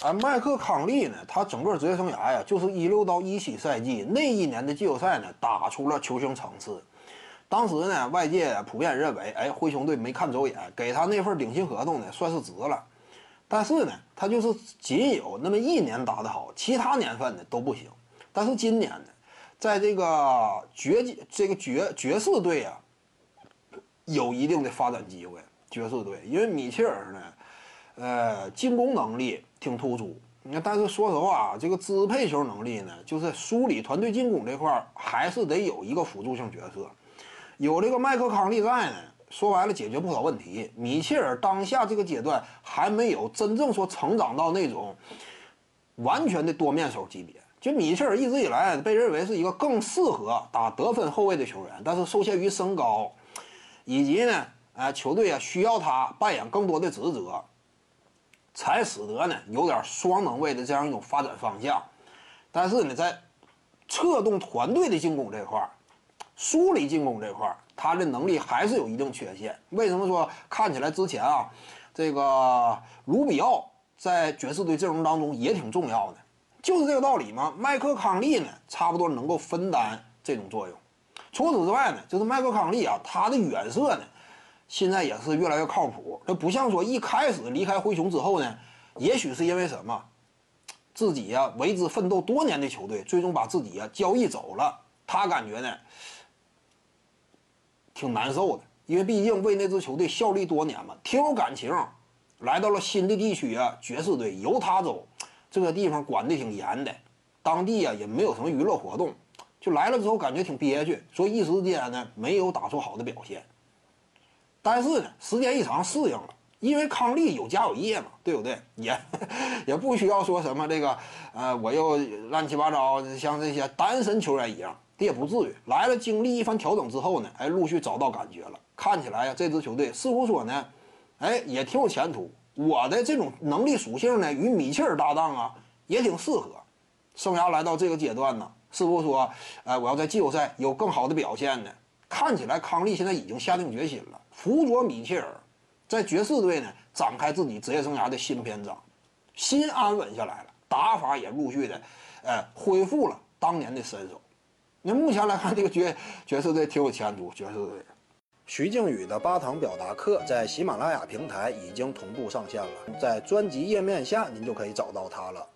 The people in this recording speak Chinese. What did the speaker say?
啊，麦克康利呢，他整个职业生涯呀，就是一六到一七赛季那一年的季后赛呢，打出了球星层次。当时呢，外界普遍认为，哎，灰熊队没看走眼，给他那份顶薪合同呢，算是值了。但是呢，他就是仅有那么一年打得好，其他年份呢都不行。但是今年呢，在这个爵这个爵爵士队啊，有一定的发展机会。爵士队，因为米切尔呢，呃，进攻能力挺突出。那但是说实话啊，这个支配球能力呢，就是梳理团队进攻这块儿，还是得有一个辅助性角色。有这个麦克康利在呢，说白了解决不少问题。米切尔当下这个阶段还没有真正说成长到那种完全的多面手级别。就米切尔一直以来被认为是一个更适合打得分后卫的球员，但是受限于身高，以及呢，哎，球队啊需要他扮演更多的职责，才使得呢有点双能位的这样一种发展方向。但是呢，在策动团队的进攻这块儿。梳理进攻这块儿，他的能力还是有一定缺陷。为什么说看起来之前啊，这个卢比奥在爵士队阵容当中也挺重要的，就是这个道理嘛。麦克康利呢，差不多能够分担这种作用。除此之外呢，就是麦克康利啊，他的远射呢，现在也是越来越靠谱。这不像说一开始离开灰熊之后呢，也许是因为什么，自己呀为之奋斗多年的球队，最终把自己呀交易走了，他感觉呢。挺难受的，因为毕竟为那支球队效力多年嘛，挺有感情。来到了新的地区啊，爵士队犹他州这个地方管的挺严的，当地啊也没有什么娱乐活动，就来了之后感觉挺憋屈，所以一时间呢没有打出好的表现。但是呢，时间一长适应了，因为康利有家有业嘛，对不对？也也不需要说什么这个，呃，我又乱七八糟，像这些单身球员一样。这也不至于来了，经历一番调整之后呢，哎，陆续找到感觉了。看起来呀，这支球队似乎说呢，哎，也挺有前途。我的这种能力属性呢，与米切尔搭档啊，也挺适合。生涯来到这个阶段呢，似乎说，哎，我要在季后赛有更好的表现呢？看起来康利现在已经下定决心了，辅佐米切尔，在爵士队呢展开自己职业生涯的新篇章，心安稳下来了，打法也陆续的，呃，恢复了当年的身手。那目前来看，这个角爵士队挺有前途。爵士队，徐静宇的八堂表达课在喜马拉雅平台已经同步上线了，在专辑页面下您就可以找到它了。